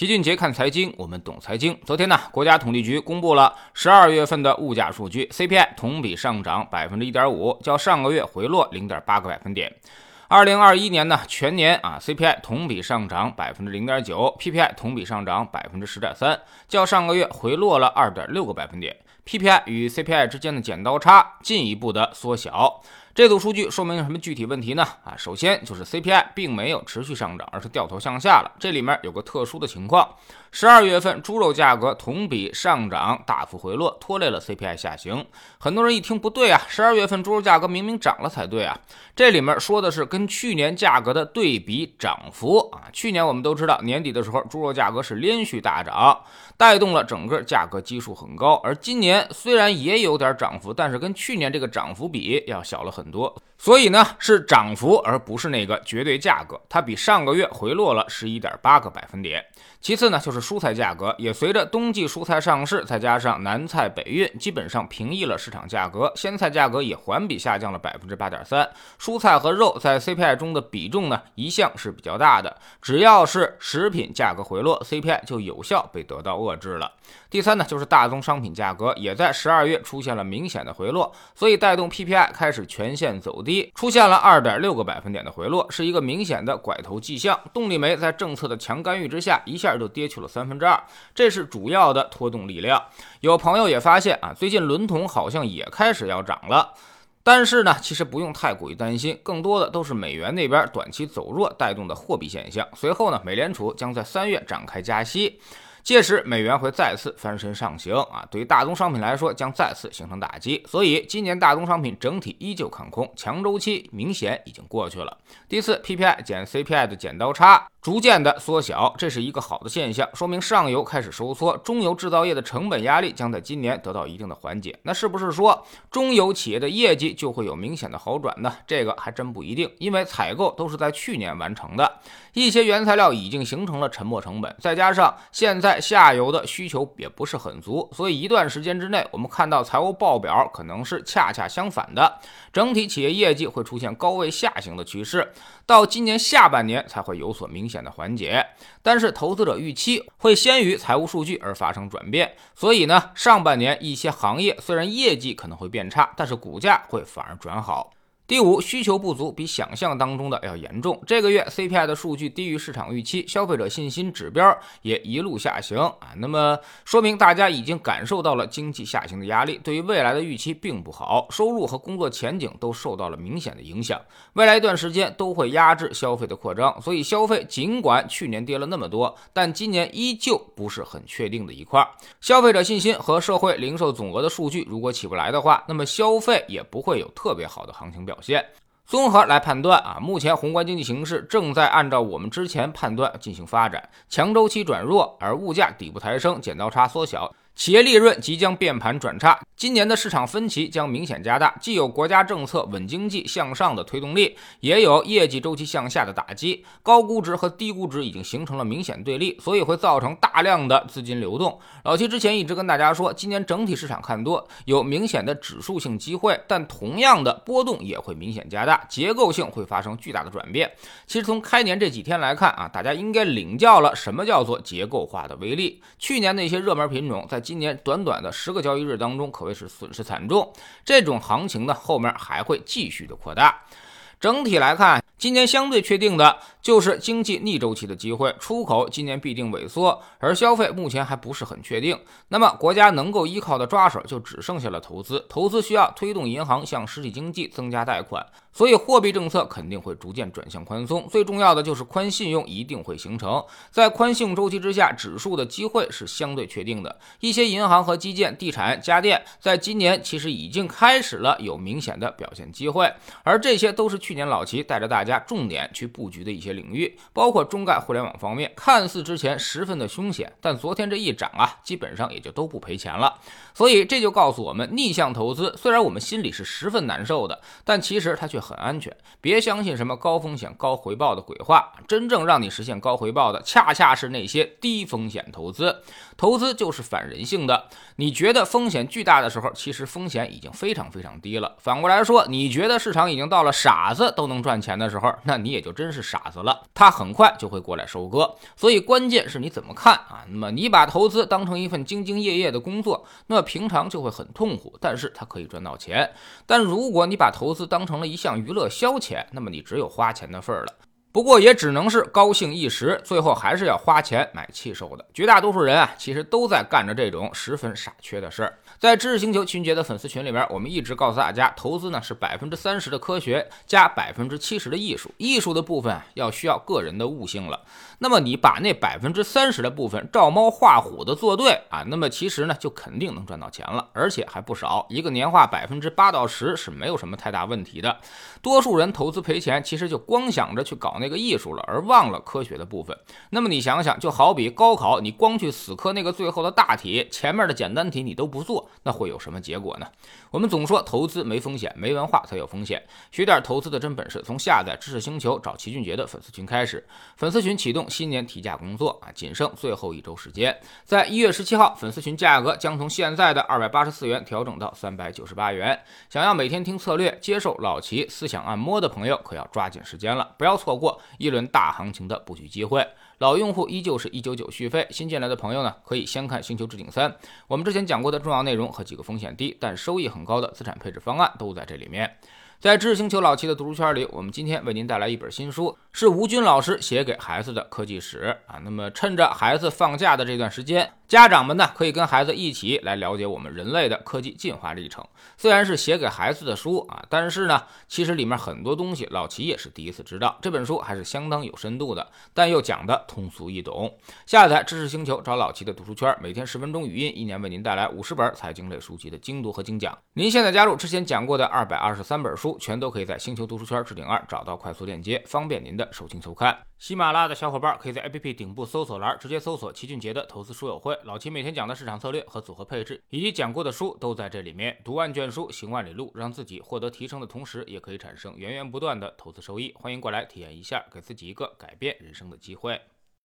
齐俊杰看财经，我们懂财经。昨天呢，国家统计局公布了十二月份的物价数据，CPI 同比上涨百分之一点五，较上个月回落零点八个百分点。二零二一年呢，全年啊，CPI 同比上涨百分之零点九，PPI 同比上涨百分之十点三，较上个月回落了二点六个百分点。PPI 与 CPI 之间的剪刀差进一步的缩小。这组数据说明了什么具体问题呢？啊，首先就是 CPI 并没有持续上涨，而是掉头向下了。这里面有个特殊的情况，十二月份猪肉价格同比上涨大幅回落，拖累了 CPI 下行。很多人一听不对啊，十二月份猪肉价格明明涨了才对啊。这里面说的是跟去年价格的对比涨幅啊。去年我们都知道年底的时候猪肉价格是连续大涨，带动了整个价格基数很高。而今年虽然也有点涨幅，但是跟去年这个涨幅比要小了很。很多，所以呢是涨幅，而不是那个绝对价格，它比上个月回落了十一点八个百分点。其次呢就是蔬菜价格，也随着冬季蔬菜上市，再加上南菜北运，基本上平抑了市场价格。鲜菜价格也环比下降了百分之八点三。蔬菜和肉在 CPI 中的比重呢一向是比较大的，只要是食品价格回落，CPI 就有效被得到遏制了。第三呢就是大宗商品价格也在十二月出现了明显的回落，所以带动 PPI 开始全。线走低，出现了二点六个百分点的回落，是一个明显的拐头迹象。动力煤在政策的强干预之下，一下就跌去了三分之二，这是主要的拖动力量。有朋友也发现啊，最近轮铜好像也开始要涨了，但是呢，其实不用太过于担心，更多的都是美元那边短期走弱带动的货币现象。随后呢，美联储将在三月展开加息。届时美元会再次翻身上行啊，对于大宗商品来说将再次形成打击，所以今年大宗商品整体依旧看空，强周期明显已经过去了。第四，PPI 减 CPI 的剪刀差。逐渐的缩小，这是一个好的现象，说明上游开始收缩，中游制造业的成本压力将在今年得到一定的缓解。那是不是说中游企业的业绩就会有明显的好转呢？这个还真不一定，因为采购都是在去年完成的，一些原材料已经形成了沉没成本，再加上现在在下游的需求也不是很足，所以一段时间之内，我们看到财务报表可能是恰恰相反的，整体企业业绩会出现高位下行的趋势，到今年下半年才会有所明。显的缓解，但是投资者预期会先于财务数据而发生转变，所以呢，上半年一些行业虽然业绩可能会变差，但是股价会反而转好。第五，需求不足比想象当中的要严重。这个月 CPI 的数据低于市场预期，消费者信心指标也一路下行啊。那么说明大家已经感受到了经济下行的压力，对于未来的预期并不好，收入和工作前景都受到了明显的影响。未来一段时间都会压制消费的扩张，所以消费尽管去年跌了那么多，但今年依旧不是很确定的一块。消费者信心和社会零售总额的数据如果起不来的话，那么消费也不会有特别好的行情表。现综合来判断啊，目前宏观经济形势正在按照我们之前判断进行发展，强周期转弱，而物价底部抬升，剪刀差缩小。企业利润即将变盘转差，今年的市场分歧将明显加大。既有国家政策稳经济向上的推动力，也有业绩周期向下的打击。高估值和低估值已经形成了明显对立，所以会造成大量的资金流动。老七之前一直跟大家说，今年整体市场看多，有明显的指数性机会，但同样的波动也会明显加大，结构性会发生巨大的转变。其实从开年这几天来看啊，大家应该领教了什么叫做结构化的威力。去年那些热门品种在今年短短的十个交易日当中，可谓是损失惨重。这种行情呢，后面还会继续的扩大。整体来看，今年相对确定的就是经济逆周期的机会，出口今年必定萎缩，而消费目前还不是很确定。那么国家能够依靠的抓手就只剩下了投资，投资需要推动银行向实体经济增加贷款。所以货币政策肯定会逐渐转向宽松，最重要的就是宽信用一定会形成。在宽信用周期之下，指数的机会是相对确定的。一些银行和基建、地产、家电，在今年其实已经开始了有明显的表现机会，而这些都是去年老齐带着大家重点去布局的一些领域，包括中概互联网方面，看似之前十分的凶险，但昨天这一涨啊，基本上也就都不赔钱了。所以这就告诉我们，逆向投资虽然我们心里是十分难受的，但其实它却。很安全，别相信什么高风险高回报的鬼话。真正让你实现高回报的，恰恰是那些低风险投资。投资就是反人性的。你觉得风险巨大的时候，其实风险已经非常非常低了。反过来说，你觉得市场已经到了傻子都能赚钱的时候，那你也就真是傻子了，他很快就会过来收割。所以关键是你怎么看啊？那么你把投资当成一份兢兢业业的工作，那么平常就会很痛苦，但是它可以赚到钱。但如果你把投资当成了一项娱乐消遣，那么你只有花钱的份儿了。不过也只能是高兴一时，最后还是要花钱买气受的。绝大多数人啊，其实都在干着这种十分傻缺的事儿。在知识星球群杰的粉丝群里边，我们一直告诉大家，投资呢是百分之三十的科学加百分之七十的艺术，艺术的部分要需要个人的悟性了。那么你把那百分之三十的部分照猫画虎的做对啊，那么其实呢就肯定能赚到钱了，而且还不少。一个年化百分之八到十是没有什么太大问题的。多数人投资赔钱，其实就光想着去搞。那个艺术了，而忘了科学的部分。那么你想想，就好比高考，你光去死磕那个最后的大题，前面的简单题你都不做，那会有什么结果呢？我们总说投资没风险，没文化才有风险。学点投资的真本事，从下载知识星球找齐俊杰的粉丝群开始。粉丝群启动新年提价工作啊，仅剩最后一周时间，在一月十七号，粉丝群价格将从现在的二百八十四元调整到三百九十八元。想要每天听策略，接受老齐思想按摩的朋友，可要抓紧时间了，不要错过一轮大行情的布局机会，老用户依旧是一九九续费，新进来的朋友呢，可以先看《星球置顶三》，我们之前讲过的重要内容和几个风险低但收益很高的资产配置方案都在这里面。在知识星球老七的读书圈里，我们今天为您带来一本新书，是吴军老师写给孩子的科技史啊。那么趁着孩子放假的这段时间。家长们呢，可以跟孩子一起来了解我们人类的科技进化历程。虽然是写给孩子的书啊，但是呢，其实里面很多东西老齐也是第一次知道。这本书还是相当有深度的，但又讲的通俗易懂。下载知识星球，找老齐的读书圈，每天十分钟语音，一年为您带来五十本财经类书籍的精读和精讲。您现在加入之前讲过的二百二十三本书，全都可以在星球读书圈置顶二找到快速链接，方便您的收听收看。喜马拉雅的小伙伴可以在 APP 顶部搜索栏直接搜索齐俊杰的投资书友会，老齐每天讲的市场策略和组合配置，以及讲过的书都在这里面。读万卷书，行万里路，让自己获得提升的同时，也可以产生源源不断的投资收益。欢迎过来体验一下，给自己一个改变人生的机会。